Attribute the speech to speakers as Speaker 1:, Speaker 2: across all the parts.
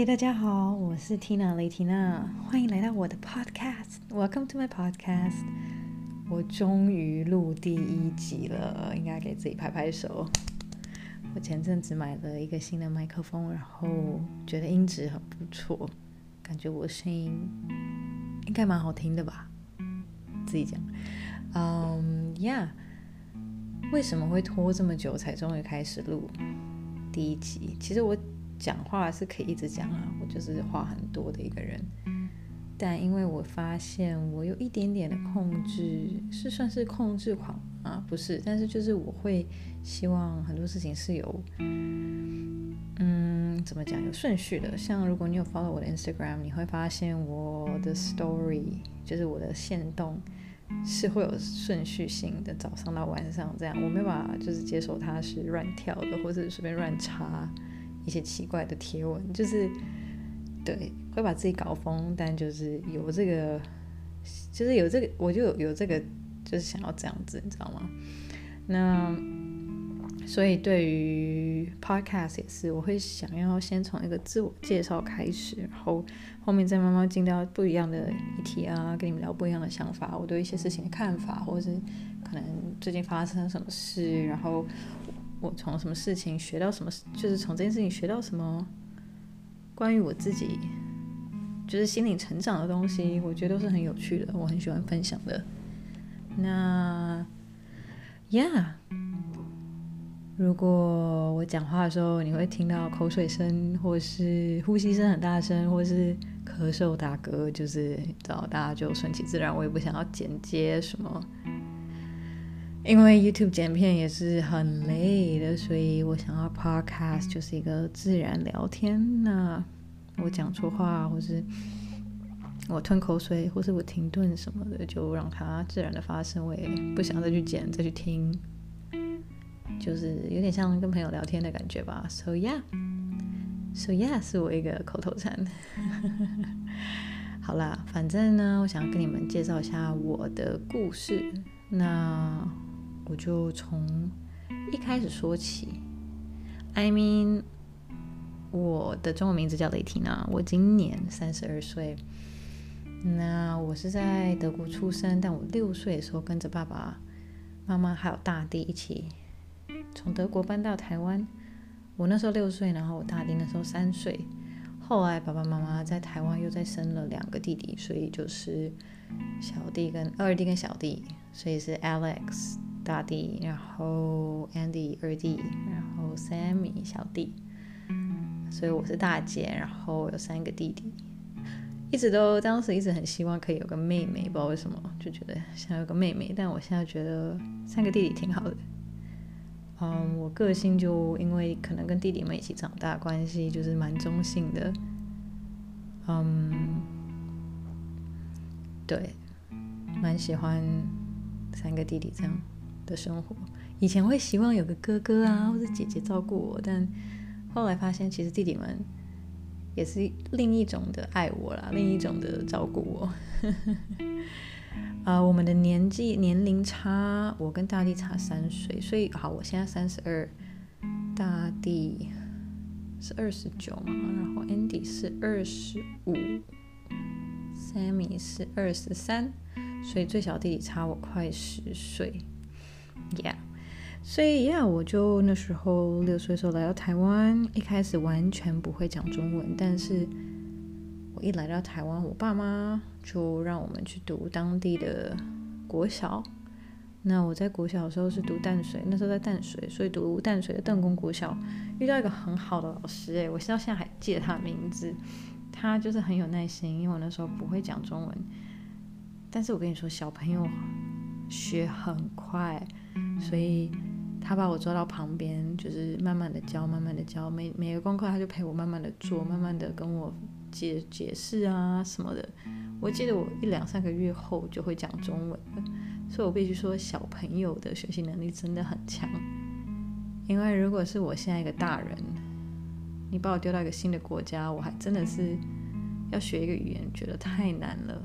Speaker 1: 嘿，大家好，我是 Tina 雷缇娜，欢迎来到我的 Podcast。Welcome to my podcast。我终于录第一集了，应该给自己拍拍手。我前阵子买了一个新的麦克风，然后觉得音质很不错，感觉我声音应该蛮好听的吧？自己讲。嗯，Yeah。为什么会拖这么久才终于开始录第一集？其实我讲话是可以一直讲啊，我就是话很多的一个人。但因为我发现我有一点点的控制，是算是控制狂啊？不是，但是就是我会希望很多事情是有，嗯，怎么讲，有顺序的。像如果你有 follow 我的 Instagram，你会发现我的 story 就是我的线动。是会有顺序性的，早上到晚上这样，我没办法就是接受它是乱跳的，或者随便乱插一些奇怪的贴文，就是对，会把自己搞疯，但就是有这个，就是有这个，我就有有这个，就是想要这样子，你知道吗？那。所以对于 podcast 也是，我会想要先从一个自我介绍开始，然后后面再慢慢进到不一样的议题啊，跟你们聊不一样的想法，我对一些事情的看法，或者是可能最近发生什么事，然后我从什么事情学到什么，就是从这件事情学到什么关于我自己，就是心灵成长的东西，我觉得都是很有趣的，我很喜欢分享的。那，Yeah。如果我讲话的时候，你会听到口水声，或是呼吸声很大声，或是咳嗽打嗝，就是找大家就顺其自然。我也不想要剪接什么，因为 YouTube 剪片也是很累的，所以我想要 Podcast 就是一个自然聊天。那我讲错话，或是我吞口水，或是我停顿什么的，就让它自然的发生。我也不想再去剪，再去听。就是有点像跟朋友聊天的感觉吧。So yeah，So yeah 是我一个口头禅。好啦，反正呢，我想要跟你们介绍一下我的故事。那我就从一开始说起。I mean，我的中文名字叫雷缇娜，我今年三十二岁。那我是在德国出生，但我六岁的时候跟着爸爸妈妈还有大弟一起。从德国搬到台湾，我那时候六岁，然后我大弟那时候三岁。后来爸爸妈妈在台湾又再生了两个弟弟，所以就是小弟跟二弟跟小弟，所以是 Alex 大弟，然后 Andy 二弟，然后 Sammy 小弟。所以我是大姐，然后有三个弟弟。一直都当时一直很希望可以有个妹妹，不知道为什么就觉得想要有个妹妹，但我现在觉得三个弟弟挺好的。嗯，我个性就因为可能跟弟弟们一起长大关系，就是蛮中性的。嗯，对，蛮喜欢三个弟弟这样的生活。以前会希望有个哥哥啊，或者姐姐照顾我，但后来发现其实弟弟们也是另一种的爱我啦，另一种的照顾我。啊、呃，我们的年纪年龄差，我跟大地差三岁，所以好，我现在三十二，大地是二十九嘛，然后 Andy 是二十五，Sammy 是二十三，所以最小弟弟差我快十岁，Yeah，所以 Yeah，我就那时候六岁的时候来到台湾，一开始完全不会讲中文，但是。我一来到台湾，我爸妈就让我们去读当地的国小。那我在国小的时候是读淡水，那时候在淡水，所以读淡水的邓公国小，遇到一个很好的老师，诶，我到现在还记得他的名字。他就是很有耐心，因为我那时候不会讲中文。但是我跟你说，小朋友学很快，所以他把我抓到旁边，就是慢慢的教，慢慢的教。每每个功课他就陪我慢慢的做，慢慢的跟我。解解释啊什么的，我记得我一两三个月后就会讲中文了，所以我必须说小朋友的学习能力真的很强。因为如果是我现在一个大人，你把我丢到一个新的国家，我还真的是要学一个语言，觉得太难了。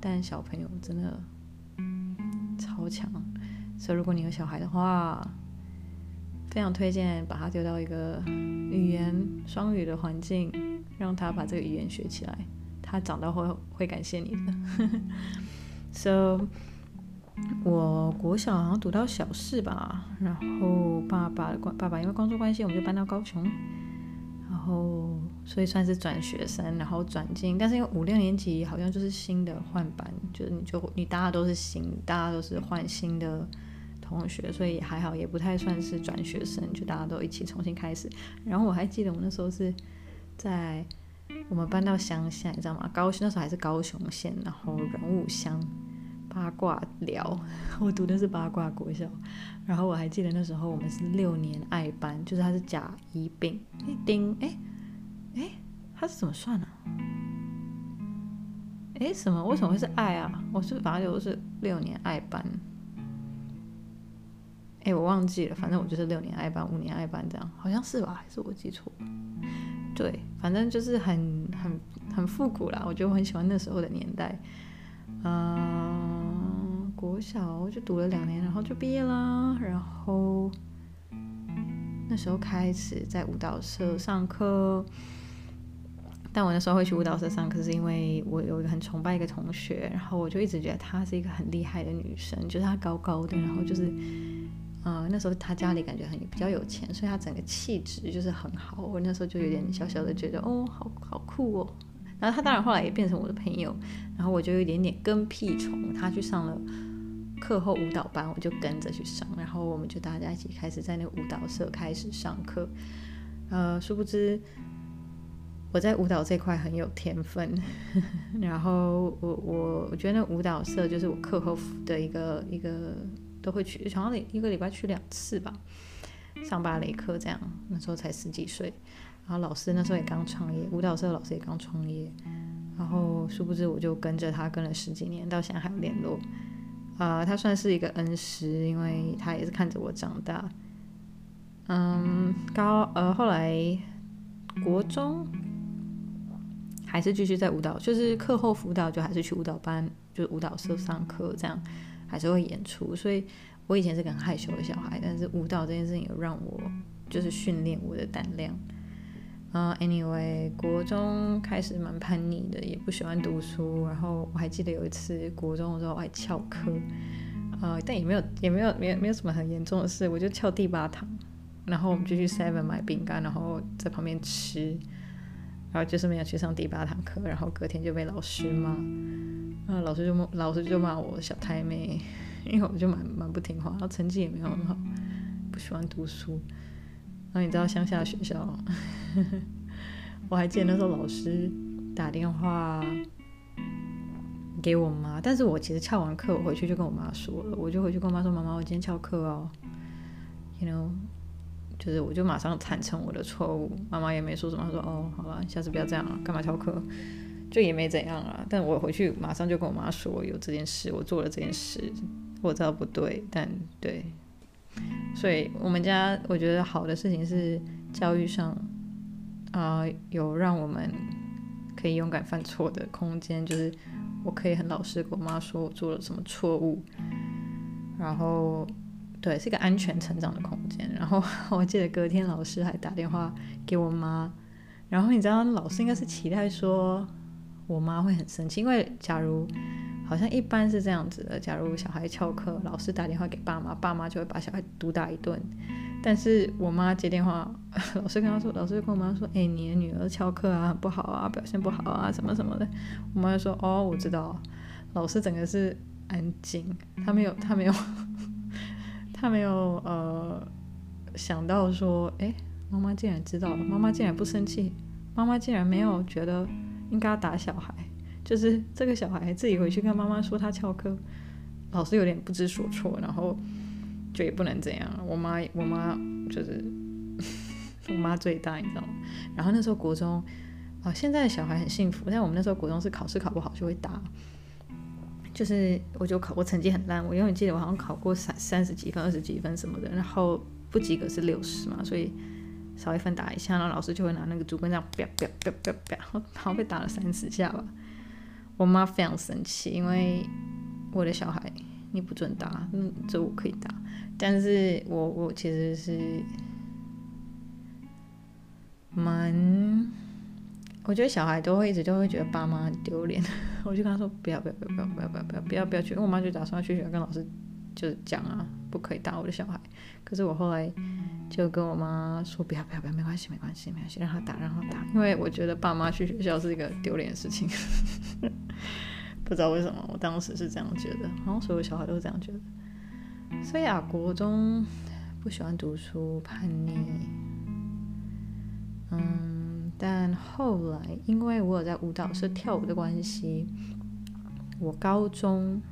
Speaker 1: 但小朋友真的超强，所以如果你有小孩的话，非常推荐把他丢到一个语言双语的环境。让他把这个语言学起来，他长大会会感谢你的。So，我国小好像读到小四吧，然后爸爸的爸爸因为工作关系，我们就搬到高雄，然后所以算是转学生，然后转进，但是因为五六年级好像就是新的换班，就是你就你大家都是新，大家都是换新的。同学，所以还好，也不太算是转学生，就大家都一起重新开始。然后我还记得我那时候是在我们搬到乡下，你知道吗？高雄那时候还是高雄县，然后人物乡八卦寮，我读的是八卦国小。然后我还记得那时候我们是六年爱班，就是它是甲乙丙丁，哎哎，它是怎么算呢？哎，什么？为什么会是爱啊？我是反正就是六年爱班。哎，我忘记了，反正我就是六年爱班，五年爱班这样，好像是吧？还是我记错？对，反正就是很很很复古啦。我觉得我很喜欢那时候的年代。嗯，国小就读了两年，然后就毕业啦。然后那时候开始在舞蹈社上课，但我那时候会去舞蹈社上课，是因为我有一个很崇拜一个同学，然后我就一直觉得她是一个很厉害的女生，就是她高高的，然后就是。啊、呃，那时候他家里感觉很比较有钱，所以他整个气质就是很好。我那时候就有点小小的觉得，哦，好好酷哦。然后他当然后来也变成我的朋友，然后我就有一点点跟屁虫。他去上了课后舞蹈班，我就跟着去上，然后我们就大家一起开始在那个舞蹈社开始上课。呃，殊不知我在舞蹈这块很有天分，然后我我我觉得那舞蹈社就是我课后的一个一个。都会去，好像一个礼拜去两次吧，上芭蕾课这样。那时候才十几岁，然后老师那时候也刚创业，舞蹈社老师也刚创业，然后殊不知我就跟着他跟了十几年，到现在还有联络。啊、呃，他算是一个恩师，因为他也是看着我长大。嗯，高呃后来国中还是继续在舞蹈，就是课后辅导就还是去舞蹈班，就是舞蹈社上课这样。还是会演出，所以我以前是个很害羞的小孩，但是舞蹈这件事情有让我就是训练我的胆量。啊、，Anyway，国中开始蛮叛逆的，也不喜欢读书。然后我还记得有一次国中的时候我还翘课，啊、uh，但也没有也没有没有没有什么很严重的事，我就翘第八堂，然后我们就去 Seven 买饼干，然后在旁边吃，然后就是没有去上第八堂课，然后隔天就被老师骂。啊，老师就骂，老师就骂我小太妹，因为我就蛮蛮不听话，然后成绩也没有很好，不喜欢读书。然后你知道乡下学校，我还记得那时候老师打电话给我妈，但是我其实翘完课，我回去就跟我妈说了，我就回去跟我妈说，妈妈，我今天翘课哦，you know，就是我就马上坦诚我的错误，妈妈也没说什么，她说哦，好了，下次不要这样了，干嘛翘课？就也没怎样啊，但我回去马上就跟我妈说有这件事，我做了这件事，我知道不对，但对，所以我们家我觉得好的事情是教育上啊、有让我们可以勇敢犯错的空间，就是我可以很老实跟我妈说我做了什么错误，然后对，是个安全成长的空间。然后 我记得隔天老师还打电话给我妈，然后你知道老师应该是期待说。我妈会很生气，因为假如好像一般是这样子的，假如小孩翘课，老师打电话给爸妈，爸妈就会把小孩毒打一顿。但是我妈接电话，老师跟她说，老师就跟我妈说，哎，你的女儿翘课啊，不好啊，表现不好啊，什么什么的。我妈就说，哦，我知道。老师整个是安静，他没有，他没有，他没有呃想到说，哎，妈妈竟然知道了，妈妈竟然不生气，妈妈竟然没有觉得。应该打小孩，就是这个小孩自己回去跟妈妈说他翘课，老师有点不知所措，然后就也不能这样。我妈，我妈就是我妈最大，你知道吗？然后那时候国中啊、哦，现在的小孩很幸福，但我们那时候国中是考试考不好就会打，就是我就考我成绩很烂，我永远记得我好像考过三三十几分、二十几分什么的，然后不及格是六十嘛，所以。少一分打一下，然后老师就会拿那个竹棍这样啪啪啪啪啪，然后被打了三十下吧。我妈非常生气，因为我的小孩你不准打，嗯，这我可以打，但是我我其实是蛮，我觉得小孩都会一直都会觉得爸妈很丢脸，我就跟他说不要不要不要不要不要不要不要不要不要去，因为我妈就打算去学校跟老师就是讲啊，不可以打我的小孩。可是我后来就跟我妈说不要不要不要，没关系没关系没关系，让他打让他打，因为我觉得爸妈去学校是一个丢脸的事情。不知道为什么，我当时是这样觉得，好像所有小孩都是这样觉得。所以啊，国中不喜欢读书，叛逆。嗯，但后来因为我有在舞蹈社跳舞的关系，我高中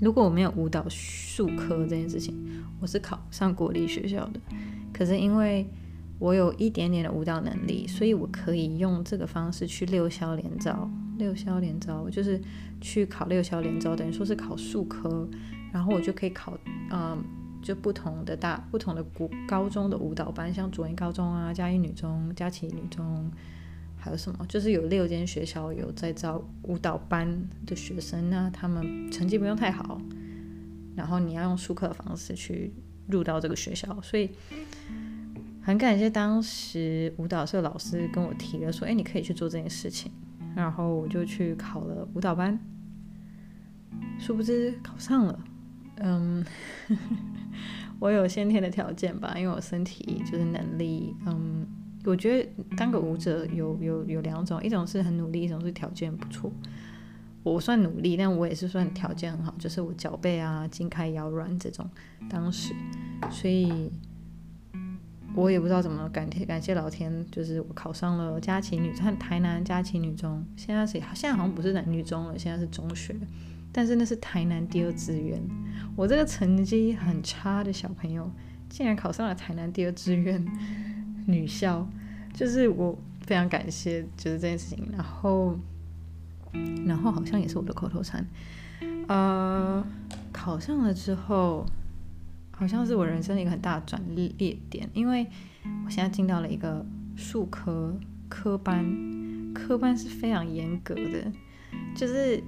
Speaker 1: 如果我没有舞蹈术科这件事情，我是考上国立学校的。可是因为我有一点点的舞蹈能力，所以我可以用这个方式去六校联招。六校联招就是去考六校联招，等于说是考术科，然后我就可以考，嗯，就不同的大不同的国高中的舞蹈班，像左营高中啊、嘉义女中、佳琪女中，还有什么，就是有六间学校有在招舞蹈班的学生，那他们成绩不用太好，然后你要用术课的方式去入到这个学校，所以很感谢当时舞蹈社老师跟我提了说，哎，你可以去做这件事情。然后我就去考了舞蹈班，殊不知考上了。嗯，我有先天的条件吧，因为我身体就是能力。嗯，我觉得当个舞者有有有两种，一种是很努力，一种是条件不错。我算努力，但我也是算条件很好，就是我脚背啊、筋开腰软这种。当时，所以。我也不知道怎么感谢感谢老天，就是我考上了佳琪女中，台南佳琪女中，现在是现在好像不是男女中了，现在是中学，但是那是台南第二志愿。我这个成绩很差的小朋友，竟然考上了台南第二志愿女校，就是我非常感谢，就是这件事情。然后，然后好像也是我的口头禅，呃，考上了之后。好像是我人生的一个很大的转捩点，因为我现在进到了一个数科科班，科班是非常严格的，就是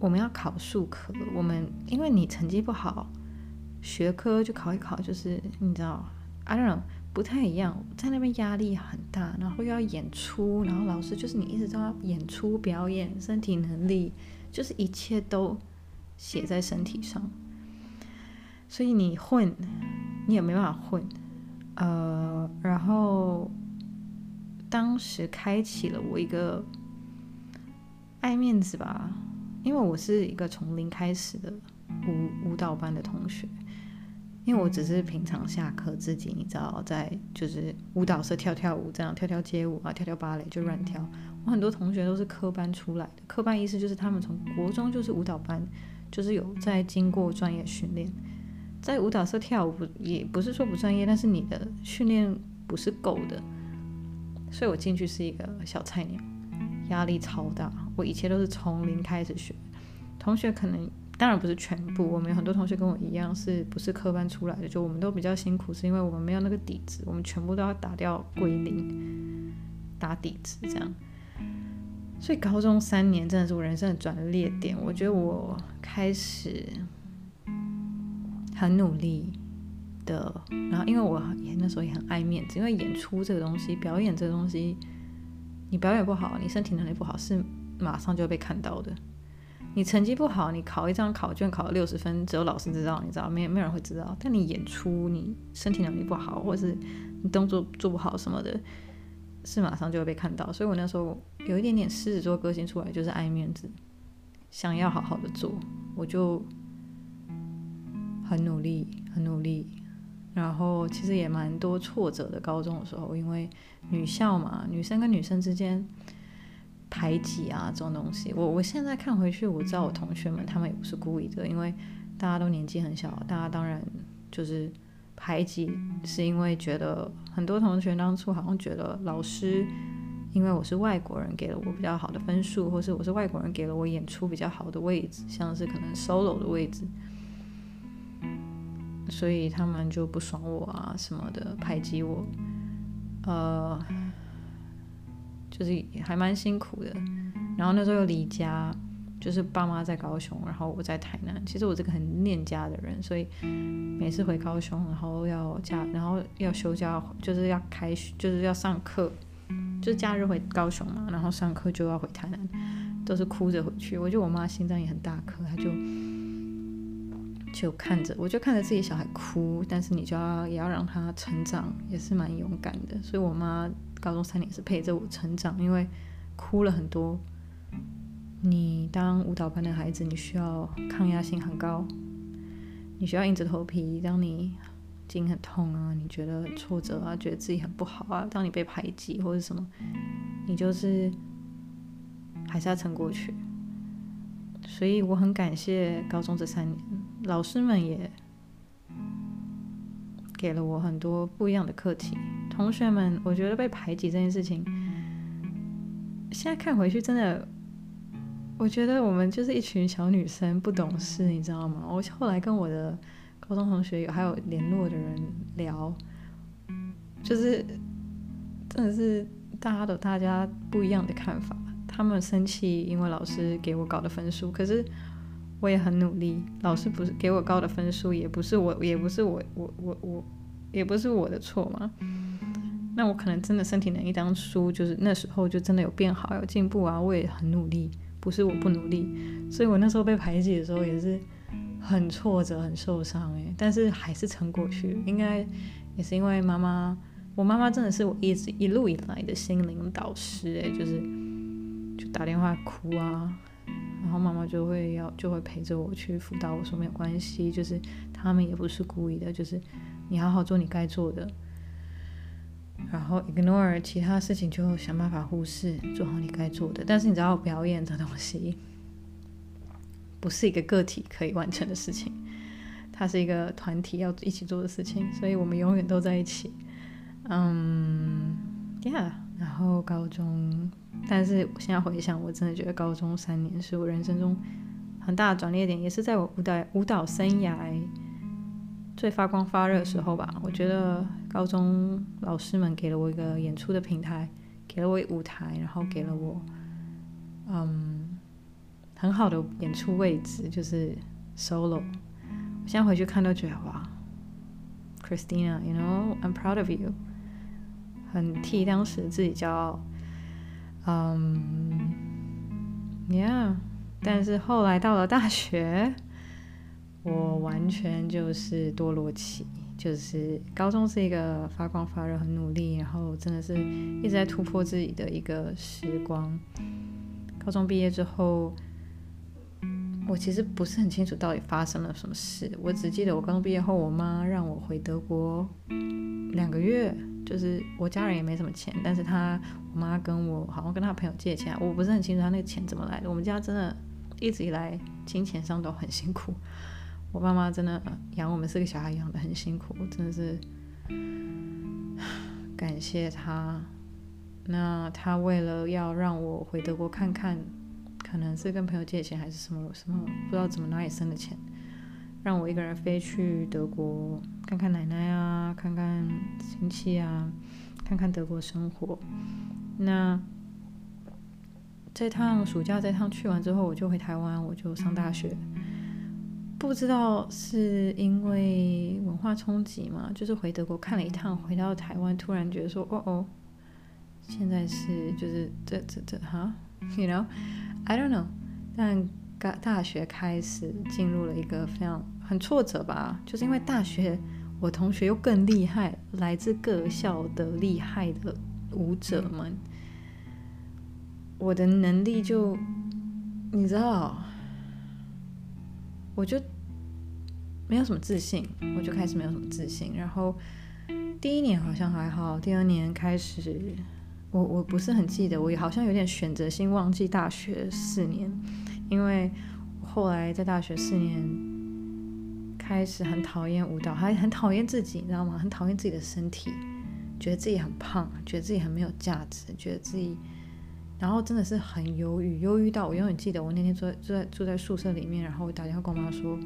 Speaker 1: 我们要考术科，我们因为你成绩不好，学科就考一考，就是你知道，I don't know，不太一样，在那边压力很大，然后又要演出，然后老师就是你一直都要演出表演，身体能力就是一切都写在身体上。所以你混，你也没办法混，呃，然后当时开启了我一个爱面子吧，因为我是一个从零开始的舞舞蹈班的同学，因为我只是平常下课自己，你知道，在就是舞蹈社跳跳舞，这样跳跳街舞啊，跳跳芭蕾就乱跳。我很多同学都是科班出来的，科班意思就是他们从国中就是舞蹈班，就是有在经过专业训练。在舞蹈社跳舞也不是说不专业，但是你的训练不是够的，所以我进去是一个小菜鸟，压力超大。我一切都是从零开始学，同学可能当然不是全部，我们有很多同学跟我一样，是不是科班出来的？就我们都比较辛苦，是因为我们没有那个底子，我们全部都要打掉归零，打底子这样。所以高中三年真的是我人生的转捩点，我觉得我开始。很努力的，然后因为我也那时候也很爱面子，因为演出这个东西，表演这个东西，你表演不好，你身体能力不好，是马上就会被看到的。你成绩不好，你考一张考卷考了六十分，只有老师知道，你知道，没没有人会知道。但你演出，你身体能力不好，或是你动作做不好什么的，是马上就会被看到。所以我那时候有一点点狮子座个性出来，就是爱面子，想要好好的做，我就。很努力，很努力，然后其实也蛮多挫折的。高中的时候，因为女校嘛，女生跟女生之间排挤啊，这种东西，我我现在看回去，我知道我同学们他们也不是故意的，因为大家都年纪很小，大家当然就是排挤，是因为觉得很多同学当初好像觉得老师因为我是外国人给了我比较好的分数，或是我是外国人给了我演出比较好的位置，像是可能 solo 的位置。所以他们就不爽我啊什么的，排挤我，呃，就是还蛮辛苦的。然后那时候又离家，就是爸妈在高雄，然后我在台南。其实我这个很念家的人，所以每次回高雄，然后要假，然后要休假，就是要开学，就是要上课，就是假日回高雄嘛，然后上课就要回台南，都是哭着回去。我觉得我妈心脏也很大颗，她就就看着，我就看着自己小孩哭，但是你就要也要让他成长，也是蛮勇敢的。所以我妈高中三年是陪着我成长，因为哭了很多。你当舞蹈班的孩子，你需要抗压性很高，你需要硬着头皮。当你筋很痛啊，你觉得很挫折啊，觉得自己很不好啊，当你被排挤或者什么，你就是还是要撑过去。所以我很感谢高中这三年，老师们也给了我很多不一样的课题。同学们，我觉得被排挤这件事情，现在看回去真的，我觉得我们就是一群小女生，不懂事，你知道吗？我后来跟我的。高中同学有还有联络的人聊，就是真的是大家都大家不一样的看法。他们生气，因为老师给我高的分数，可是我也很努力。老师不是给我高的分数，也不是我，也不是我，我我我，也不是我的错嘛。那我可能真的身体能力当初就是那时候就真的有变好，有进步啊。我也很努力，不是我不努力。所以我那时候被排挤的时候也是。很挫折，很受伤诶，但是还是撑过去。应该也是因为妈妈，我妈妈真的是我一直一路以来的心灵导师诶，就是就打电话哭啊，然后妈妈就会要就会陪着我去辅导。我说没有关系，就是他们也不是故意的，就是你好好做你该做的，然后 ignore 其他事情，就想办法忽视，做好你该做的。但是你知道表演这东西。不是一个个体可以完成的事情，它是一个团体要一起做的事情，所以我们永远都在一起。嗯，Yeah，然后高中，但是我现在回想，我真的觉得高中三年是我人生中很大的转捩点，也是在我舞蹈舞蹈生涯最发光发热的时候吧。我觉得高中老师们给了我一个演出的平台，给了我一舞台，然后给了我，嗯。很好的演出位置就是 solo，我现在回去看都觉得哇，Christina，you know，I'm proud of you，很替当时自己骄傲。嗯，yeah，但是后来到了大学，我完全就是多罗奇，就是高中是一个发光发热、很努力，然后真的是一直在突破自己的一个时光。高中毕业之后。我其实不是很清楚到底发生了什么事，我只记得我高中毕业后，我妈让我回德国两个月，就是我家人也没什么钱，但是她我妈跟我好像跟她朋友借钱，我不是很清楚她那个钱怎么来的。我们家真的一直以来金钱上都很辛苦，我爸妈真的养我们四个小孩养得很辛苦，真的是 感谢他。那他为了要让我回德国看看。可能是跟朋友借钱还是什么什么，不知道怎么哪里生的钱，让我一个人飞去德国看看奶奶啊，看看亲戚啊，看看德国生活。那这趟暑假这趟去完之后，我就回台湾，我就上大学。不知道是因为文化冲击嘛，就是回德国看了一趟，回到台湾突然觉得说，哦哦，现在是就是这这这哈，you know。I don't know，但大大学开始进入了一个非常很挫折吧，就是因为大学我同学又更厉害，来自各校的厉害的舞者们，我的能力就你知道，我就没有什么自信，我就开始没有什么自信，然后第一年好像还好，第二年开始。我我不是很记得，我也好像有点选择性忘记大学四年，因为后来在大学四年开始很讨厌舞蹈，还很讨厌自己，你知道吗？很讨厌自己的身体，觉得自己很胖，觉得自己很没有价值，觉得自己，然后真的是很忧郁，忧郁到我永远记得我那天住在住在住在宿舍里面，然后我打电话跟我妈说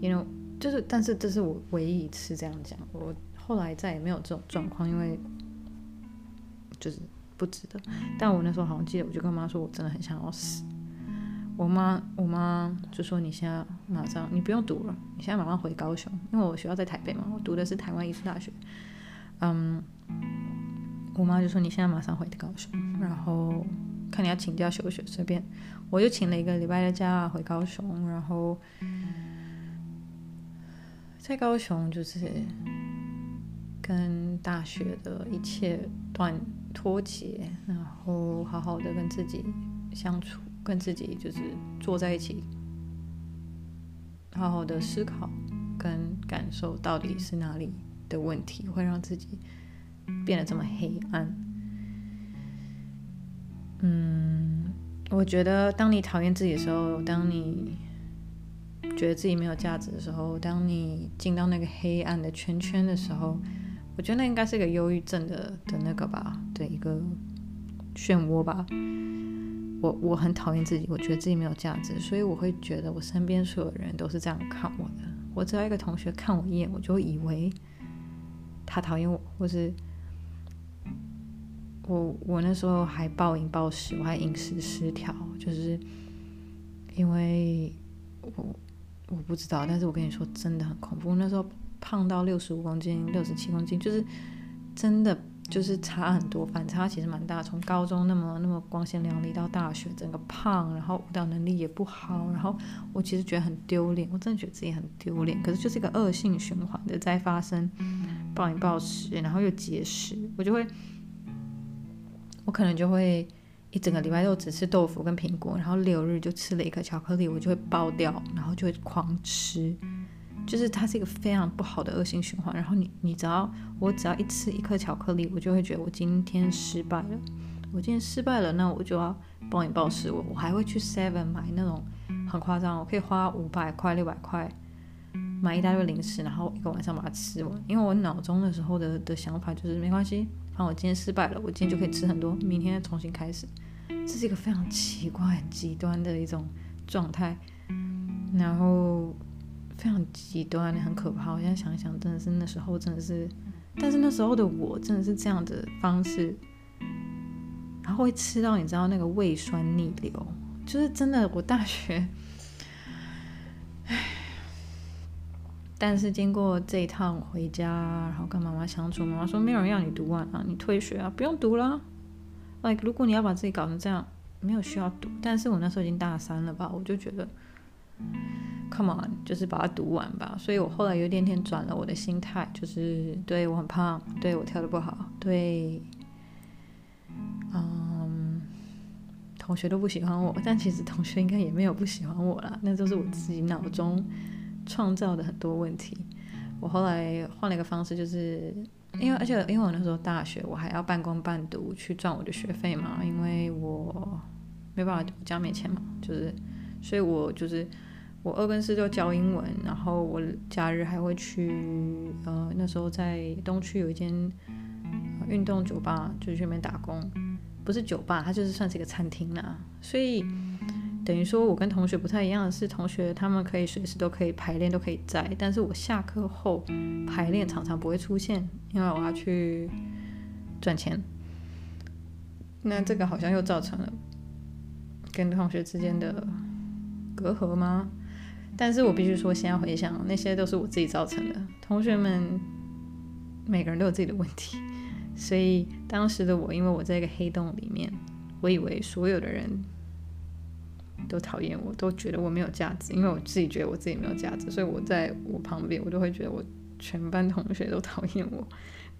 Speaker 1: ，you know，就是，但是这是我唯一一次这样讲，我后来再也没有这种状况，因为。就是不值得，但我那时候好像记得，我就跟妈说，我真的很想要死。我妈，我妈就说：“你现在马上，你不用读了，你现在马上回高雄，因为我学校在台北嘛，我读的是台湾艺术大学。”嗯，我妈就说你现在马上回高雄，然后看你要请假休学随便。我就请了一个礼拜的假回高雄，然后在高雄就是跟大学的一切断脱节，然后好好的跟自己相处，跟自己就是坐在一起，好好的思考跟感受到底是哪里的问题会让自己变得这么黑暗。嗯。我觉得，当你讨厌自己的时候，当你觉得自己没有价值的时候，当你进到那个黑暗的圈圈的时候，我觉得那应该是一个忧郁症的的那个吧，对，一个漩涡吧。我我很讨厌自己，我觉得自己没有价值，所以我会觉得我身边所有人都是这样看我的。我只要一个同学看我一眼，我就会以为他讨厌我，或是。我我那时候还暴饮暴食，我还饮食失调，就是因为我我不知道，但是我跟你说真的很恐怖。那时候胖到六十五公斤、六十七公斤，就是真的就是差很多，反差其实蛮大。从高中那么那么光鲜亮丽到大学整个胖，然后舞蹈能力也不好，然后我其实觉得很丢脸，我真的觉得自己很丢脸。可是就是一个恶性循环的在发生，暴饮暴食，然后又节食，我就会。我可能就会一整个礼拜都只吃豆腐跟苹果，然后六日就吃了一颗巧克力，我就会爆掉，然后就会狂吃，就是它是一个非常不好的恶性循环。然后你你只要我只要一吃一颗巧克力，我就会觉得我今天失败了，我今天失败了，那我就要暴饮暴食。我我还会去 Seven 买那种很夸张，我可以花五百块六百块买一大堆零食，然后一个晚上把它吃完。因为我脑中的时候的的想法就是没关系。那我今天失败了，我今天就可以吃很多，明天再重新开始。这是一个非常奇怪、很极端的一种状态，然后非常极端，很可怕。我现在想想，真的是那时候真的是，但是那时候的我真的是这样的方式，然后会吃到你知道那个胃酸逆流，就是真的。我大学。但是经过这一趟回家，然后跟妈妈相处，妈妈说没有人要你读完啊，你退学啊，不用读了。Like 如果你要把自己搞成这样，没有需要读。但是我那时候已经大三了吧，我就觉得，Come on，就是把它读完吧。所以我后来有点点转了我的心态，就是对我很胖，对我跳得不好，对，嗯，同学都不喜欢我，但其实同学应该也没有不喜欢我啦，那都是我自己脑中。创造的很多问题，我后来换了一个方式，就是因为而且因为我那时候大学，我还要半工半读去赚我的学费嘛，因为我没办法，我家没钱嘛，就是，所以我就是我二跟四就教英文，然后我假日还会去，呃，那时候在东区有一间运动酒吧，就去那边打工，不是酒吧，它就是算是一个餐厅啦，所以。等于说，我跟同学不太一样的是，同学他们可以随时都可以排练，都可以在，但是我下课后排练常常不会出现，因为我要去赚钱。那这个好像又造成了跟同学之间的隔阂吗？但是我必须说，现在回想，那些都是我自己造成的。同学们每个人都有自己的问题，所以当时的我，因为我在一个黑洞里面，我以为所有的人。都讨厌我，都觉得我没有价值，因为我自己觉得我自己没有价值，所以我在我旁边，我都会觉得我全班同学都讨厌我，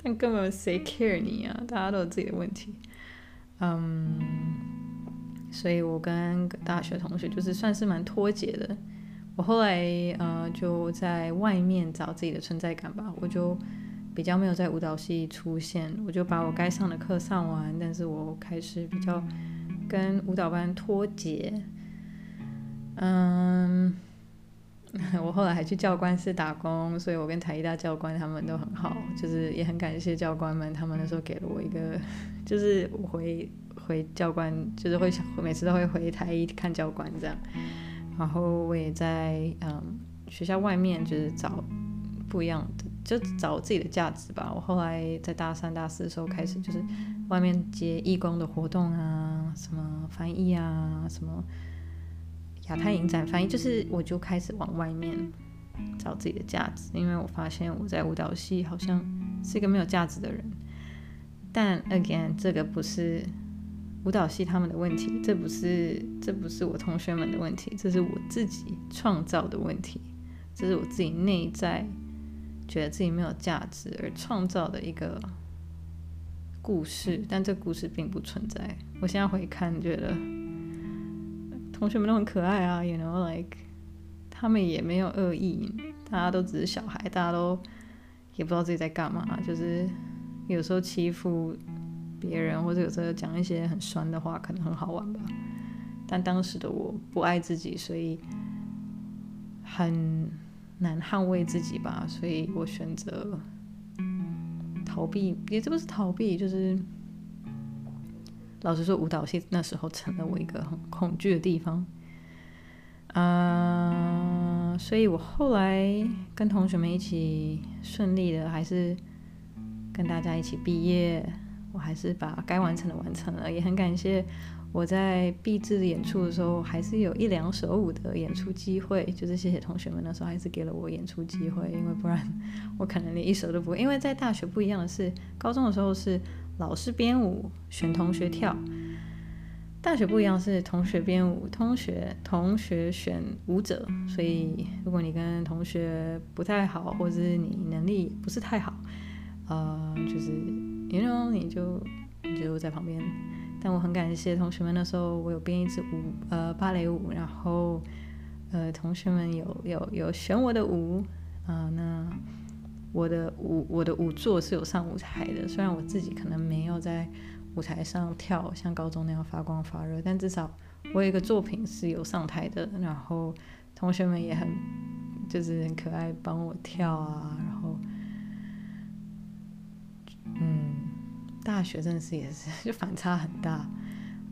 Speaker 1: 但根本谁 care 你啊？大家都有自己的问题，嗯，所以我跟大学同学就是算是蛮脱节的。我后来呃就在外面找自己的存在感吧，我就比较没有在舞蹈系出现，我就把我该上的课上完，但是我开始比较跟舞蹈班脱节。嗯，我后来还去教官室打工，所以我跟台艺大教官他们都很好，就是也很感谢教官们，他们那时候给了我一个，就是我回回教官，就是会每次都会回台艺看教官这样，然后我也在嗯学校外面就是找不一样的，就找自己的价值吧。我后来在大三、大四的时候开始就是外面接义工的活动啊，什么翻译啊，什么。亚太影展翻译，就是我就开始往外面找自己的价值，因为我发现我在舞蹈系好像是一个没有价值的人。但 again，这个不是舞蹈系他们的问题，这不是这不是我同学们的问题，这是我自己创造的问题，这是我自己内在觉得自己没有价值而创造的一个故事，但这故事并不存在。我现在回看，觉得同学们都很可爱啊，you know like 他们也没有恶意，大家都只是小孩，大家都也不知道自己在干嘛，就是。有时候欺负别人，或者有时候讲一些很酸的话，可能很好玩吧。但当时的我不爱自己，所以很难捍卫自己吧。所以我选择逃避，也这不是逃避，就是老实说，舞蹈系那时候成了我一个很恐惧的地方。啊、所以我后来跟同学们一起顺利的还是。跟大家一起毕业，我还是把该完成的完成了，也很感谢我在毕制演出的时候，还是有一两首舞的演出机会，就是谢谢同学们那时候还是给了我演出机会，因为不然我可能连一首都不会。因为在大学不一样的是，高中的时候是老师编舞，选同学跳；大学不一样是同学编舞，同学同学选舞者。所以如果你跟同学不太好，或者是你能力不是太好，呃，就是，you know，你就你就在旁边，但我很感谢同学们。那时候我有编一支舞，呃，芭蕾舞，然后，呃，同学们有有有选我的舞，啊、呃，那我的舞我的舞作是有上舞台的，虽然我自己可能没有在舞台上跳像高中那样发光发热，但至少我有一个作品是有上台的，然后同学们也很就是很可爱，帮我跳啊，然后。嗯，大学真的是也是就反差很大，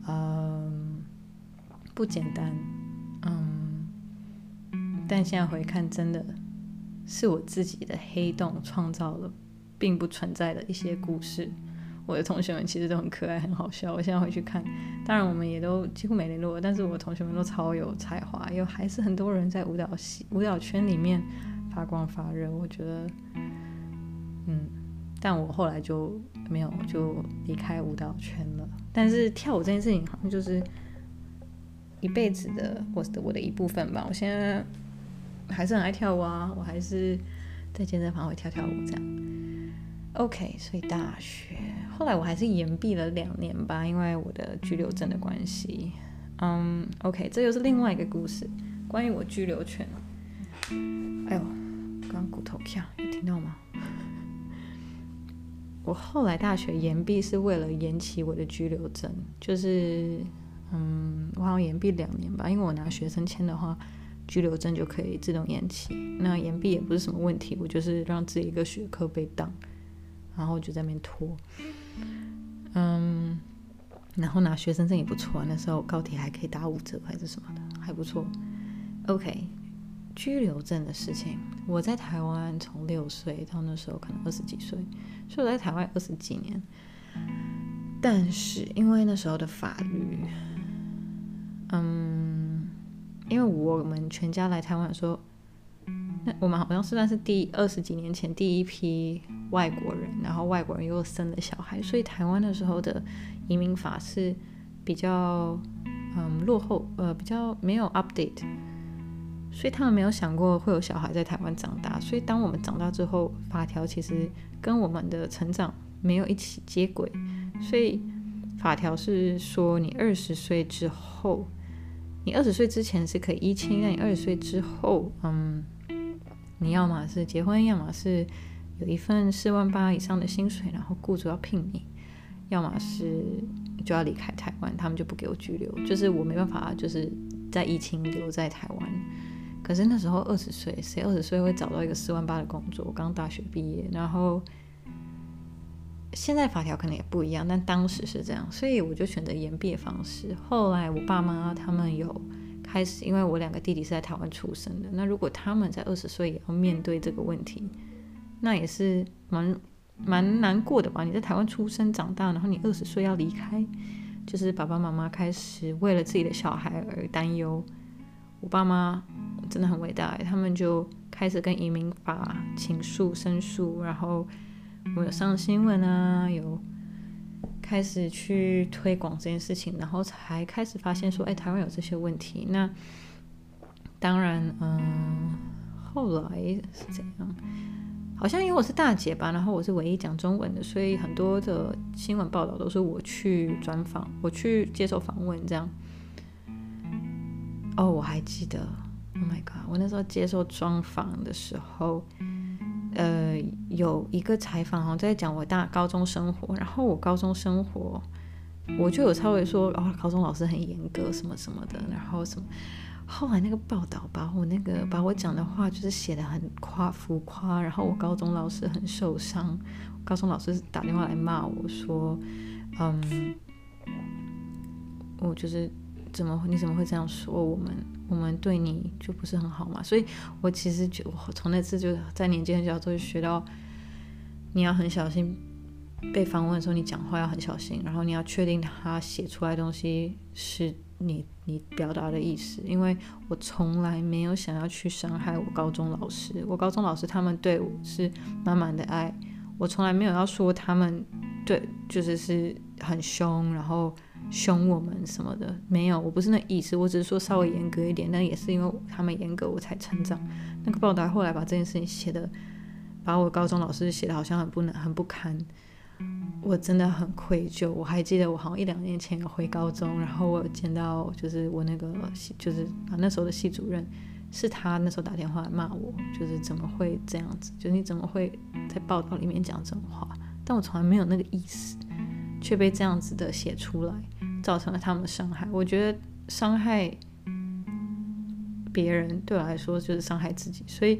Speaker 1: 嗯，不简单，嗯，但现在回看，真的是我自己的黑洞创造了并不存在的一些故事。我的同学们其实都很可爱，很好笑。我现在回去看，当然我们也都几乎没联络，但是我同学们都超有才华，又还是很多人在舞蹈系、舞蹈圈里面发光发热。我觉得，嗯。但我后来就没有就离开舞蹈圈了。但是跳舞这件事情好像就是一辈子的，我的我的一部分吧。我现在还是很爱跳舞啊，我还是在健身房会跳跳舞这样。OK，所以大学后来我还是延毕了两年吧，因为我的居留证的关系。嗯，OK，这又是另外一个故事，关于我居留权。哎呦，刚骨头跳，有听到吗？我后来大学延毕是为了延期我的居留证，就是，嗯，我好像延毕两年吧，因为我拿学生签的话，居留证就可以自动延期。那延毕也不是什么问题，我就是让自己一个学科被当，然后就在那边拖，嗯，然后拿学生证也不错，那时候高铁还可以打五折还是什么的，还不错。OK。居留证的事情，我在台湾从六岁到那时候可能二十几岁，所以我在台湾二十几年。但是因为那时候的法律，嗯，因为我们全家来台湾的时候，那我们好像是算是第二十几年前第一批外国人，然后外国人又生了小孩，所以台湾那时候的移民法是比较嗯落后，呃，比较没有 update。所以他们没有想过会有小孩在台湾长大，所以当我们长大之后，法条其实跟我们的成长没有一起接轨。所以法条是说，你二十岁之后，你二十岁之前是可以一亲，但你二十岁之后，嗯，你要么是结婚，要么是有一份四万八以上的薪水，然后雇主要聘你，要么是就要离开台湾，他们就不给我居留，就是我没办法，就是在疫情留在台湾。可是那时候二十岁，谁二十岁会找到一个四万八的工作？我刚大学毕业，然后现在法条可能也不一样，但当时是这样，所以我就选择延毕的方式。后来我爸妈他们有开始，因为我两个弟弟是在台湾出生的，那如果他们在二十岁也要面对这个问题，那也是蛮蛮难过的吧？你在台湾出生长大，然后你二十岁要离开，就是爸爸妈妈开始为了自己的小孩而担忧。我爸妈真的很伟大，他们就开始跟移民法请诉申诉，然后我有上新闻啊，有开始去推广这件事情，然后才开始发现说，哎，台湾有这些问题。那当然，嗯，后来是怎样？好像因为我是大姐吧，然后我是唯一讲中文的，所以很多的新闻报道都是我去专访，我去接受访问这样。哦，我还记得，Oh my God，我那时候接受专访的时候，呃，有一个采访好像在讲我大高中生活，然后我高中生活，我就有稍微说，哦，高中老师很严格什么什么的，然后什么。后来那个报道把我那个把我讲的话就是写得很夸浮夸，然后我高中老师很受伤，高中老师打电话来骂我说，嗯，我就是怎么你怎么会这样说我们？我们对你就不是很好嘛？所以我其实就我从那次就在年纪很小就学到，你要很小心被访问的时候，你讲话要很小心，然后你要确定他写出来的东西是。你你表达的意思，因为我从来没有想要去伤害我高中老师，我高中老师他们对我是满满的爱，我从来没有要说他们对就是是很凶，然后凶我们什么的，没有，我不是那意思，我只是说稍微严格一点，但也是因为他们严格我才成长。那个报道后来把这件事情写的，把我高中老师写的好像很不能很不堪。我真的很愧疚。我还记得我好像一两年前有回高中，然后我有见到就是我那个系，就是啊那时候的系主任，是他那时候打电话来骂我，就是怎么会这样子？就是你怎么会在报道里面讲这种话？但我从来没有那个意思，却被这样子的写出来，造成了他们的伤害。我觉得伤害别人对我来说就是伤害自己，所以。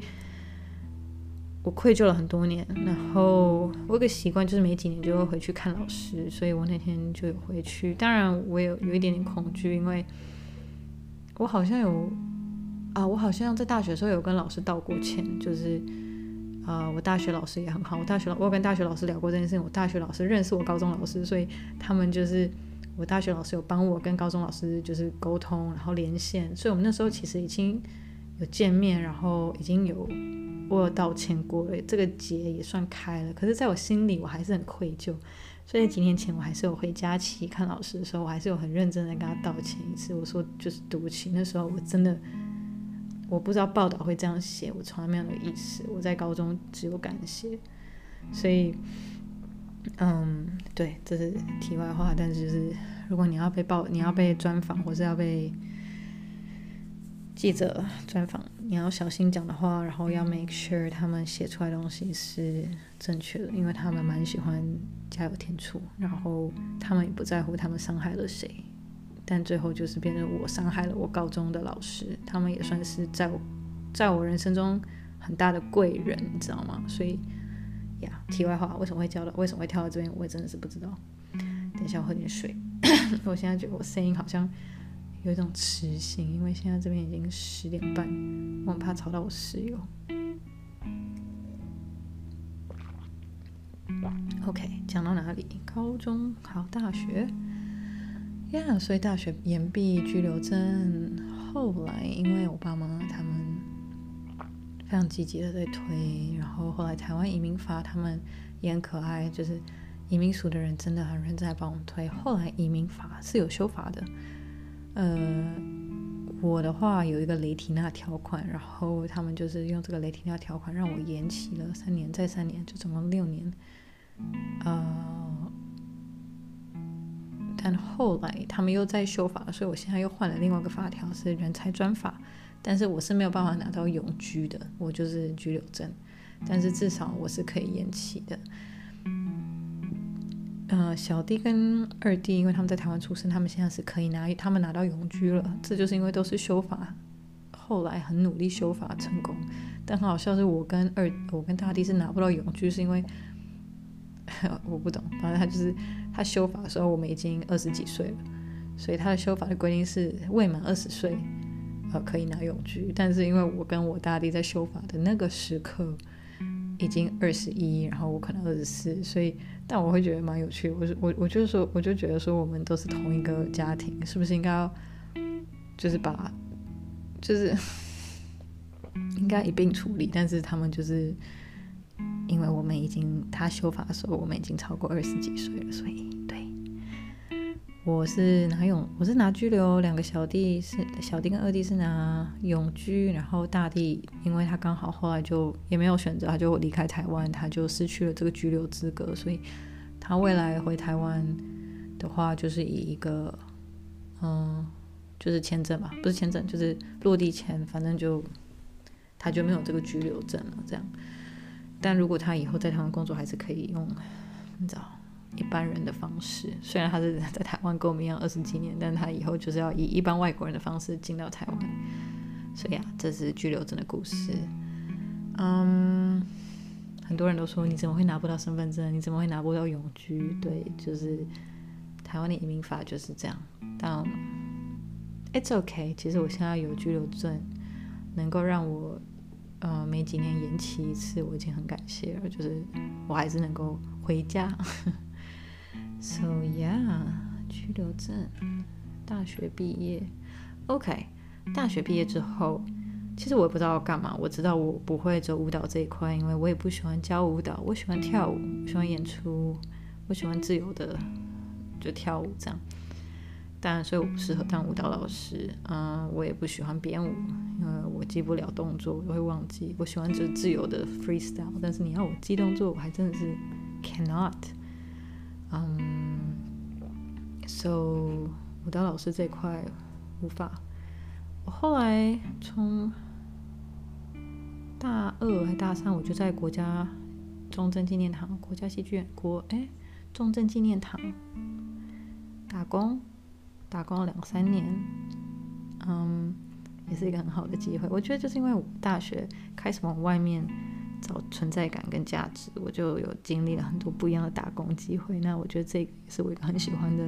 Speaker 1: 我愧疚了很多年，然后我有个习惯，就是每几年就会回去看老师，所以我那天就有回去。当然，我有有一点点恐惧，因为我好像有啊，我好像在大学的时候有跟老师道过歉，就是啊，我大学老师也很好，我大学我有跟大学老师聊过这件事情，我大学老师认识我高中老师，所以他们就是我大学老师有帮我跟高中老师就是沟通，然后连线，所以我们那时候其实已经有见面，然后已经有。我有道歉过了，这个结也算开了。可是，在我心里，我还是很愧疚。所以几年前，我还是有回家期看老师的时候，我还是有很认真的跟他道歉一次。我说，就是对不起，那时候我真的我不知道报道会这样写，我从来没有那个意思。我在高中只有感谢。所以，嗯对，这是题外话。但是，是如果你要被报，你要被专访，或是要被。记者专访，你要小心讲的话，然后要 make sure 他们写出来的东西是正确的，因为他们蛮喜欢加油添醋，然后他们也不在乎他们伤害了谁，但最后就是变成我伤害了我高中的老师，他们也算是在我在我人生中很大的贵人，你知道吗？所以呀，题外话，为什么会教到，为什么会跳到这边，我也真的是不知道。等一下我喝点水，我现在觉得我声音好像。有一种磁性，因为现在这边已经十点半，我很怕吵到我室友。OK，讲到哪里？高中考大学，呀、所以大学延毕居留证。后来因为我爸妈他们非常积极的在推，然后后来台湾移民法他们也很可爱，就是移民署的人真的很认真在帮我们推。后来移民法是有修法的。呃，我的话有一个雷提娜条款，然后他们就是用这个雷提娜条款让我延期了三年，再三年，就总共六年。呃，但后来他们又在修法，所以我现在又换了另外一个法条，是人才专法，但是我是没有办法拿到永居的，我就是居留证，但是至少我是可以延期的。呃，小弟跟二弟，因为他们在台湾出生，他们现在是可以拿，他们拿到永居了。这就是因为都是修法，后来很努力修法成功。但很好笑是，我跟二，我跟大弟是拿不到永居，是因为 我不懂，反正他就是他修法的时候，我们已经二十几岁了，所以他的修法的规定是未满二十岁，呃，可以拿永居。但是因为我跟我大弟在修法的那个时刻，已经二十一，然后我可能二十四，所以，但我会觉得蛮有趣。我我我就是说，我就觉得说，我们都是同一个家庭，是不是应该要，就是把，就是 应该一并处理？但是他们就是，因为我们已经他修法的时候，我们已经超过二十几岁了，所以对，我是拿永，我是拿居留，两个小弟是小弟跟二弟是拿永居，然后大弟因为他刚好后来就也没有选择，他就离开台湾，他就失去了这个居留资格，所以他未来回台湾的话，就是以一个嗯，就是签证吧，不是签证，就是落地签，反正就他就没有这个居留证了，这样。但如果他以后在台湾工作，还是可以用，你知道。一般人的方式，虽然他是在台湾跟我们一样二十几年，但他以后就是要以一般外国人的方式进到台湾。所以啊，这是居留证的故事。嗯，很多人都说，你怎么会拿不到身份证？你怎么会拿不到永居？对，就是台湾的移民法就是这样。但 it's OK，其实我现在有居留证，能够让我呃每几年延期一次，我已经很感谢了。就是我还是能够回家。So yeah，居留证，大学毕业，OK，大学毕业之后，其实我也不知道要干嘛。我知道我不会走舞蹈这一块，因为我也不喜欢教舞蹈。我喜欢跳舞，喜欢演出，我喜欢自由的就跳舞这样。但所以我不适合当舞蹈老师。嗯，我也不喜欢编舞，因为我记不了动作，我会忘记。我喜欢就是自由的 freestyle，但是你要我记动作，我还真的是 cannot。嗯、，so 舞蹈老师这块无法。我后来从大二还大三，我就在国家中正纪念堂、国家戏剧院、国哎中正纪念堂打工，打工了两三年。嗯，也是一个很好的机会。我觉得就是因为我大学开始往外面。找存在感跟价值，我就有经历了很多不一样的打工机会。那我觉得这也是我一个很喜欢的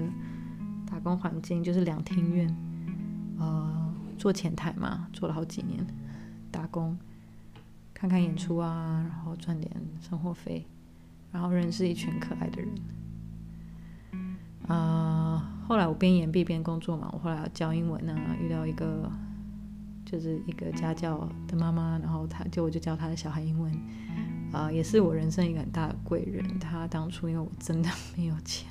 Speaker 1: 打工环境，就是两厅院，呃，做前台嘛，做了好几年，打工，看看演出啊，然后赚点生活费，然后认识一群可爱的人。啊、呃，后来我边延毕边工作嘛，我后来要教英文啊，遇到一个。就是一个家教的妈妈，然后她就我就教她的小孩英文，啊、呃，也是我人生一个很大的贵人。她当初因为我真的 没有钱，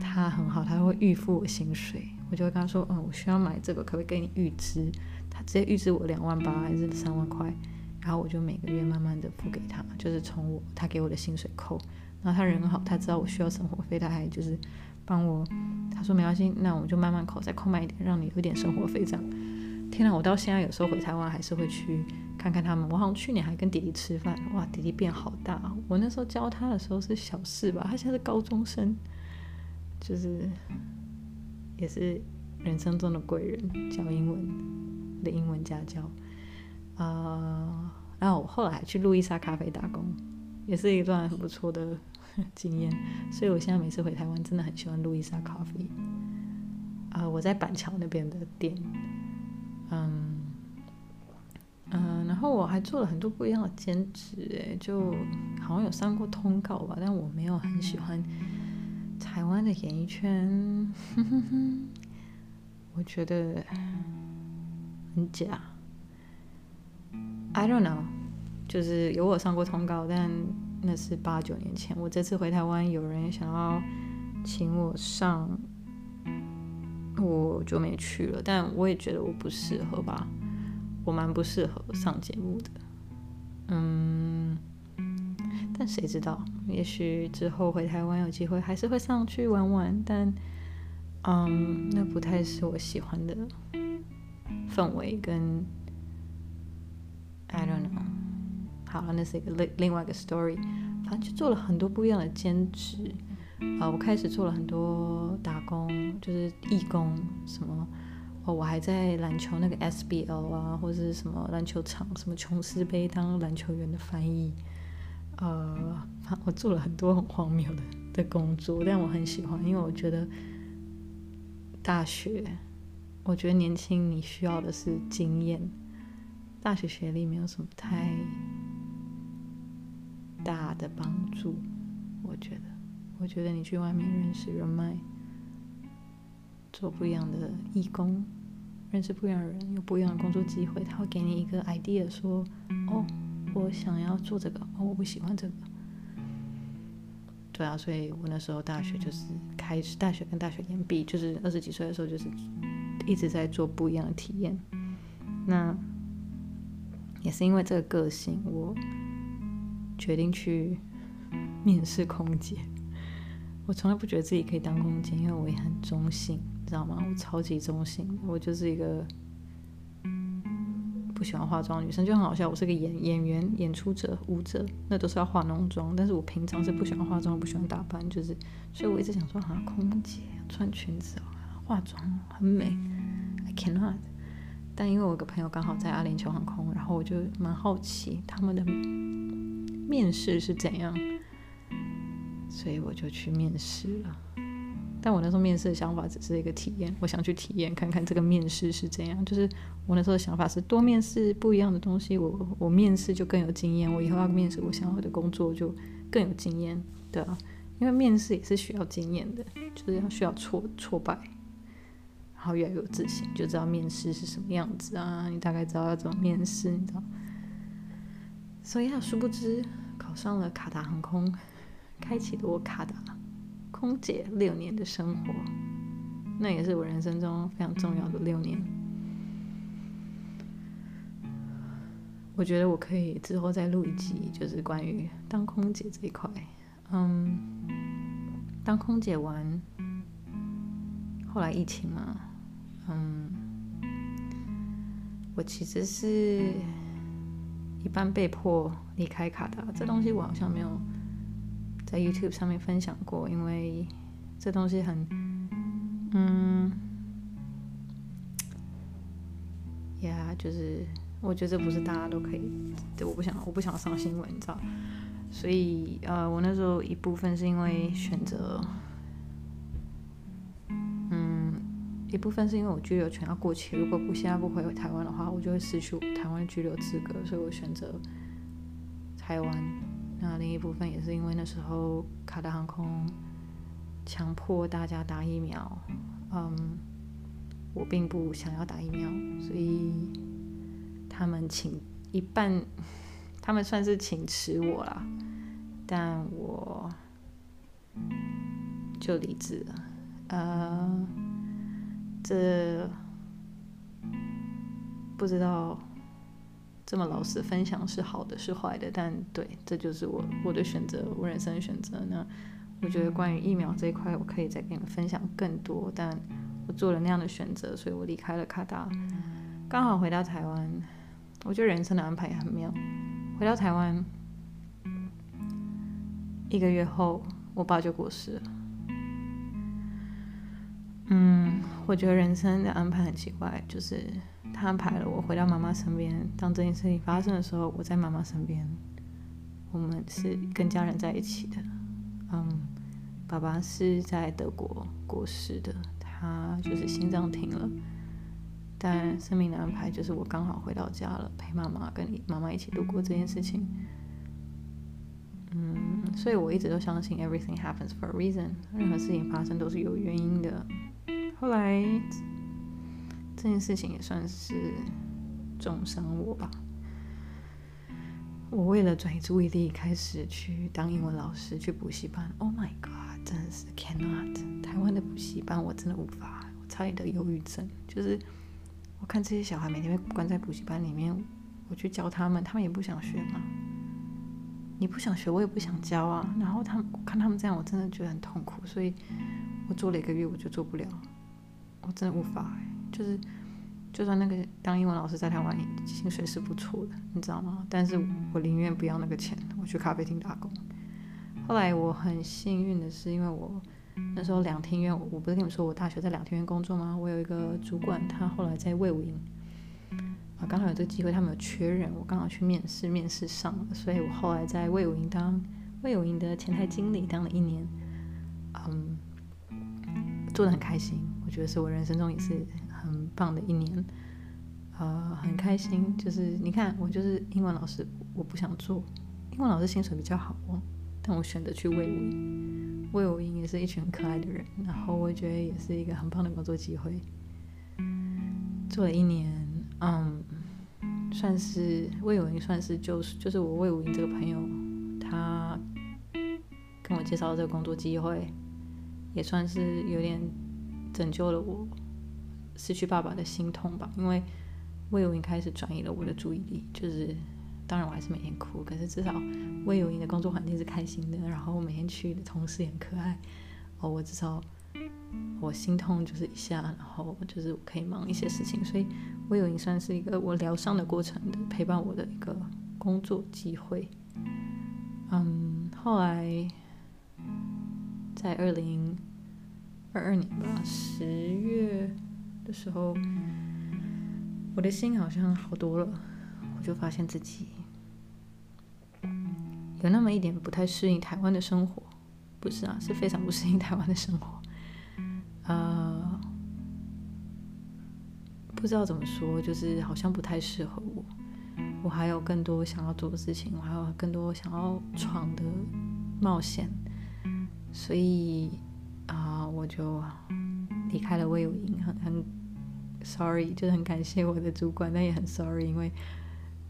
Speaker 1: 她很好，她会预付我薪水，我就会跟她说，嗯，我需要买这个，可不可以给你预支？她直接预支我两万八还是三万块，然后我就每个月慢慢的付给她，就是从我她给我的薪水扣。然后她人很好，她知道我需要生活费，她还就是帮我，她说没关系，那我就慢慢扣，再扣慢一点，让你有点生活费这样。天呐，我到现在有时候回台湾还是会去看看他们。我好像去年还跟弟弟吃饭，哇，弟弟变好大。我那时候教他的时候是小四吧，他现在是高中生，就是也是人生中的贵人，教英文的英文家教。啊、呃，然后我后来还去路易莎咖啡打工，也是一段很不错的 经验。所以我现在每次回台湾，真的很喜欢路易莎咖啡。啊、我在板桥那边的店。嗯嗯，然后我还做了很多不一样的兼职，哎，就好像有上过通告吧，但我没有很喜欢台湾的演艺圈，哼哼哼，我觉得很假。I don't know，就是有我上过通告，但那是八九年前。我这次回台湾，有人想要请我上。我就没去了，但我也觉得我不适合吧，我蛮不适合上节目的，嗯，但谁知道，也许之后回台湾有机会还是会上去玩玩，但，嗯，那不太是我喜欢的氛围跟，I don't know，好，那是一个另另外一个 story，反正就做了很多不一样的兼职。啊，我开始做了很多打工，就是义工什么。哦，我还在篮球那个 SBL 啊，或是什么篮球场，什么琼斯杯当篮球员的翻译。呃，我做了很多很荒谬的的工作，但我很喜欢，因为我觉得大学，我觉得年轻你需要的是经验，大学学历没有什么太大的帮助，我觉得。我觉得你去外面认识人脉，做不一样的义工，认识不一样的人，有不一样的工作机会，他会给你一个 idea，说：“哦，我想要做这个，哦，我不喜欢这个。”对啊，所以我那时候大学就是开始大学跟大学延毕，就是二十几岁的时候，就是一直在做不一样的体验。那也是因为这个个性，我决定去面试空姐。我从来不觉得自己可以当空姐，因为我也很中性，知道吗？我超级中性，我就是一个不喜欢化妆的女生，就很好笑。我是个演演员、演出者、舞者，那都是要化浓妆，但是我平常是不喜欢化妆、不喜欢打扮，就是，所以我一直想说，啊，空姐穿裙子，化妆很美，I cannot。但因为我有个朋友刚好在阿联酋航空，然后我就蛮好奇他们的面试是怎样。所以我就去面试了，但我那时候面试的想法只是一个体验，我想去体验看看这个面试是怎样。就是我那时候的想法是多面试不一样的东西，我我面试就更有经验，我以后要面试我想要的工作就更有经验，对啊，因为面试也是需要经验的，就是要需要挫挫败，然后越来越有自信，就知道面试是什么样子啊，你大概知道要怎么面试，你知道。所以啊，殊不知考上了卡达航空。开启了我卡达空姐六年的生活，那也是我人生中非常重要的六年。我觉得我可以之后再录一集，就是关于当空姐这一块。嗯，当空姐完，后来疫情嘛，嗯，我其实是一半被迫离开卡达，这东西我好像没有。在 YouTube 上面分享过，因为这东西很，嗯，呀、yeah，就是我觉得这不是大家都可以，对，我不想，我不想上新闻，你知道，所以呃，我那时候一部分是因为选择，嗯，一部分是因为我居留权要过期，如果不现在不回台湾的话，我就会失去台湾居留资格，所以我选择台湾。那另一部分也是因为那时候卡达航空强迫大家打疫苗，嗯，我并不想要打疫苗，所以他们请一半，他们算是请辞我啦，但我就离职了，呃，这不知道。这么老实分享是好的是坏的，但对，这就是我我的选择，我人生的选择。那我觉得关于疫苗这一块，我可以再跟你们分享更多。但我做了那样的选择，所以我离开了卡达，刚好回到台湾。我觉得人生的安排也很妙。回到台湾一个月后，我爸就过世了。嗯，我觉得人生的安排很奇怪，就是。他安排了我回到妈妈身边。当这件事情发生的时候，我在妈妈身边。我们是跟家人在一起的。嗯，爸爸是在德国过世的，他就是心脏停了。但生命的安排就是我刚好回到家了，陪妈妈跟你妈妈一起度过这件事情。嗯，所以我一直都相信 everything happens for a reason，任何事情发生都是有原因的。后来。这件事情也算是重伤我吧。我为了转移注意力，开始去当英文老师，去补习班。Oh my god，真的是 cannot！台湾的补习班我真的无法，我差点得忧郁症。就是我看这些小孩每天被关在补习班里面，我去教他们，他们也不想学嘛。你不想学，我也不想教啊。然后他们，看他们这样，我真的觉得很痛苦，所以我做了一个月，我就做不了。我真的无法欸。就是，就算那个当英文老师在台湾薪水是不错的，你知道吗？但是我宁愿不要那个钱，我去咖啡厅打工。后来我很幸运的是，因为我那时候两厅院，我不是跟你们说我大学在两厅院工作吗？我有一个主管，他后来在魏武营啊，刚好有这个机会，他们有缺人，我刚好去面试，面试上了，所以我后来在魏武营当魏武营的前台经理当了一年，嗯，做得很开心，我觉得是我人生中也是。很棒的一年，呃，很开心。就是你看，我就是英文老师，我不想做英文老师，薪水比较好哦。但我选择去魏武营，魏武营也是一群很可爱的人，然后我觉得也是一个很棒的工作机会。做了一年，嗯，算是魏武营，算是就是就是我魏武营这个朋友，他跟我介绍这个工作机会，也算是有点拯救了我失去爸爸的心痛吧。因为魏有营开始转移了我的注意力，就是当然我还是每天哭，可是至少魏有营的工作环境是开心的，然后我每天去的同事也很可爱，哦，我至少我心痛就是一下，然后就是可以忙一些事情，所以魏有营算是一个我疗伤的过程的陪伴我的一个工作机会。嗯，后来在二零二二年吧，十月的时候。我的心好像好多了，我就发现自己有那么一点不太适应台湾的生活，不是啊，是非常不适应台湾的生活。呃，不知道怎么说，就是好像不太适合我。我还有更多想要做的事情，我还有更多想要闯的冒险，所以啊，我就离开了魏有营，很很。Sorry，就是很感谢我的主管，但也很 Sorry，因为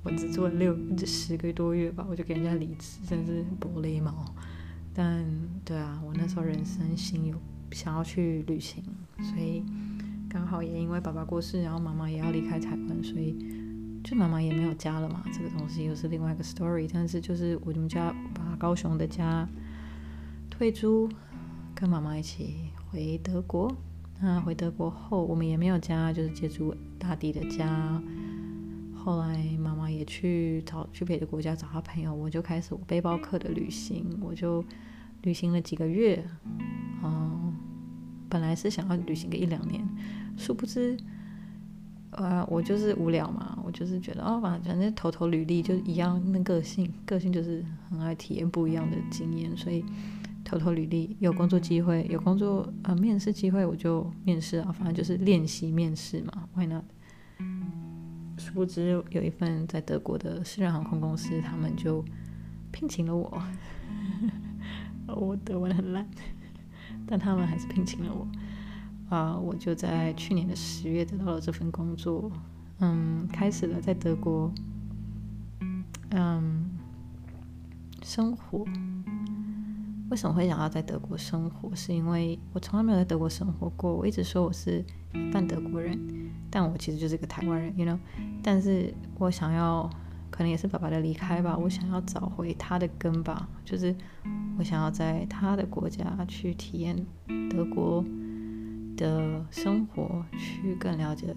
Speaker 1: 我只做了六十个多月吧，我就给人家离职，真是玻璃毛。但对啊，我那时候人生心有想要去旅行，所以刚好也因为爸爸过世，然后妈妈也要离开台湾，所以就妈妈也没有家了嘛。这个东西又是另外一个 story。但是就是我们家把高雄的家退租，跟妈妈一起回德国。那回德国后，我们也没有家，就是借住大弟的家。后来妈妈也去找去别的国家找她朋友，我就开始我背包客的旅行，我就旅行了几个月。嗯，本来是想要旅行个一两年，殊不知，呃，我就是无聊嘛，我就是觉得哦，反正投投履历就一样，那个性个性就是很爱体验不一样的经验，所以。投投履历，有工作机会，有工作呃面试机会，我就面试啊，反正就是练习面试嘛，Why not？殊不知有一份在德国的私人航空公司，他们就聘请了我。我德文很烂，但他们还是聘请了我。啊、呃，我就在去年的十月得到了这份工作，嗯，开始了在德国，嗯，生活。为什么会想要在德国生活？是因为我从来没有在德国生活过。我一直说我是半德国人，但我其实就是个台湾人，you know。但是我想要，可能也是爸爸的离开吧，我想要找回他的根吧，就是我想要在他的国家去体验德国的生活，去更了解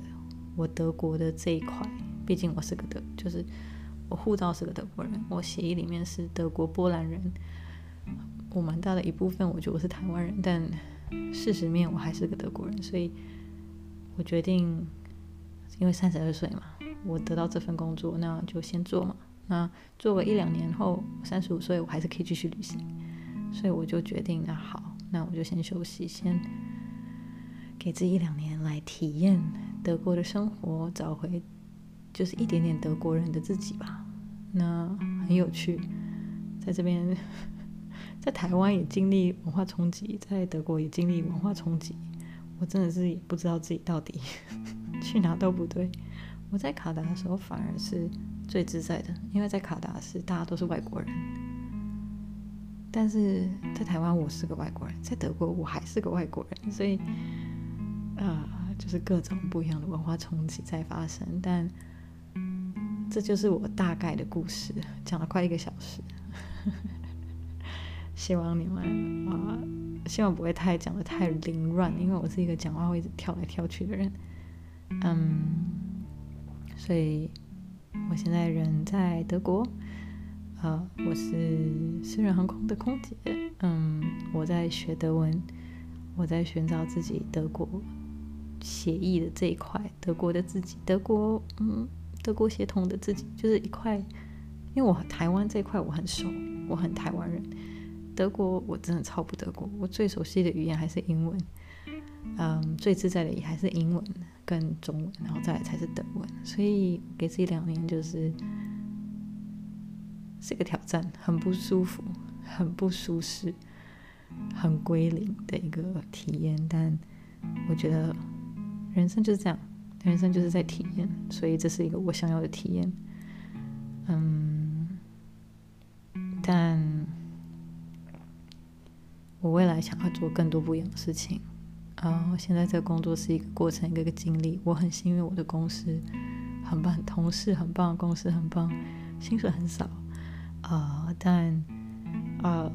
Speaker 1: 我德国的这一块。毕竟我是个德，就是我护照是个德国人，我协议里面是德国波兰人。我蛮大的一部分，我觉得我是台湾人，但事实面我还是个德国人，所以我决定，因为三十二岁嘛，我得到这份工作，那就先做嘛。那做个一两年后，三十五岁我还是可以继续旅行，所以我就决定，那好，那我就先休息，先给自己一两年来体验德国的生活，找回就是一点点德国人的自己吧。那很有趣，在这边。在台湾也经历文化冲击，在德国也经历文化冲击，我真的是也不知道自己到底 去哪都不对。我在卡达的时候反而是最自在的，因为在卡达是大家都是外国人，但是在台湾我是个外国人，在德国我还是个外国人，所以啊、呃，就是各种不一样的文化冲击在发生。但这就是我大概的故事，讲了快一个小时。希望你们啊，希望不会太讲得太凌乱，因为我是一个讲话会一直跳来跳去的人。嗯，所以我现在人在德国，呃，我是私人航空的空姐。嗯，我在学德文，我在寻找自己德国协议的这一块，德国的自己，德国嗯，德国协同的自己，就是一块。因为我台湾这一块我很熟，我很台湾人。德国我真的超不德国，我最熟悉的语言还是英文，嗯，最自在的也还是英文跟中文，然后再来才是德文。所以给自己两年就是是个挑战，很不舒服，很不舒适，很归零的一个体验。但我觉得人生就是这样，人生就是在体验，所以这是一个我想要的体验。嗯，但。我未来想要做更多不一样的事情。啊、呃，现在这个工作是一个过程，一个个经历。我很幸运，我的公司很棒，同事很棒，公司很棒，薪水很少，啊、呃，但呃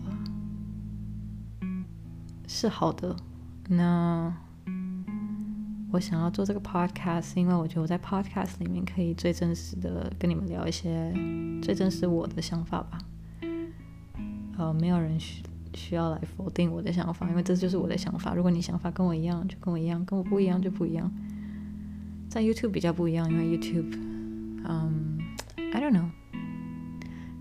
Speaker 1: 是好的。那我想要做这个 podcast，因为我觉得我在 podcast 里面可以最真实的跟你们聊一些最真实我的想法吧。呃，没有人需需需要来否定我的想法，因为这就是我的想法。如果你想法跟我一样，就跟我一样；跟我不一样，就不一样。在 YouTube 比较不一样，因为 YouTube，嗯，I don't know，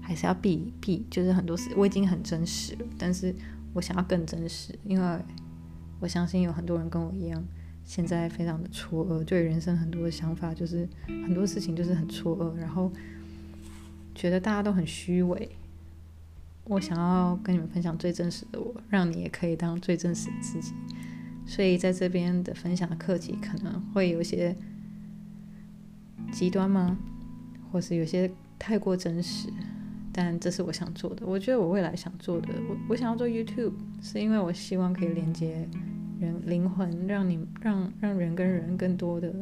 Speaker 1: 还是要避避，就是很多事我已经很真实了，但是我想要更真实，因为我相信有很多人跟我一样，现在非常的错愕，对人生很多的想法就是很多事情就是很错愕，然后觉得大家都很虚伪。我想要跟你们分享最真实的我，让你也可以当最真实的自己。所以在这边的分享的课题可能会有些极端吗？或是有些太过真实？但这是我想做的。我觉得我未来想做的，我我想要做 YouTube，是因为我希望可以连接人灵魂，让你让让人跟人更多的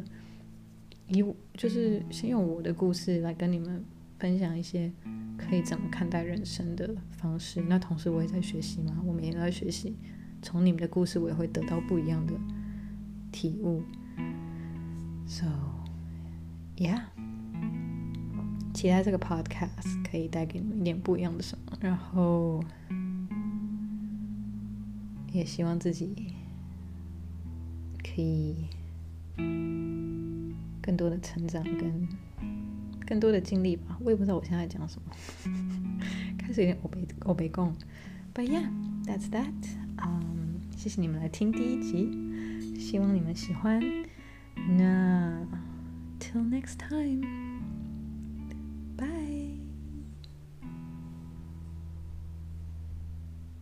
Speaker 1: 以就是先用我的故事来跟你们。分享一些可以怎么看待人生的方式。那同时我也在学习嘛，我们也在学习。从你们的故事，我也会得到不一样的体悟。So, yeah，期待这个 podcast 可以带给你们一点不一样的什么。然后，也希望自己可以更多的成长跟。更多的经历吧，我也不知道我现在讲什么，开始有点我被我被共，But yeah, that's that。嗯，谢谢你们来听第一集，希望你们喜欢。那 till next time。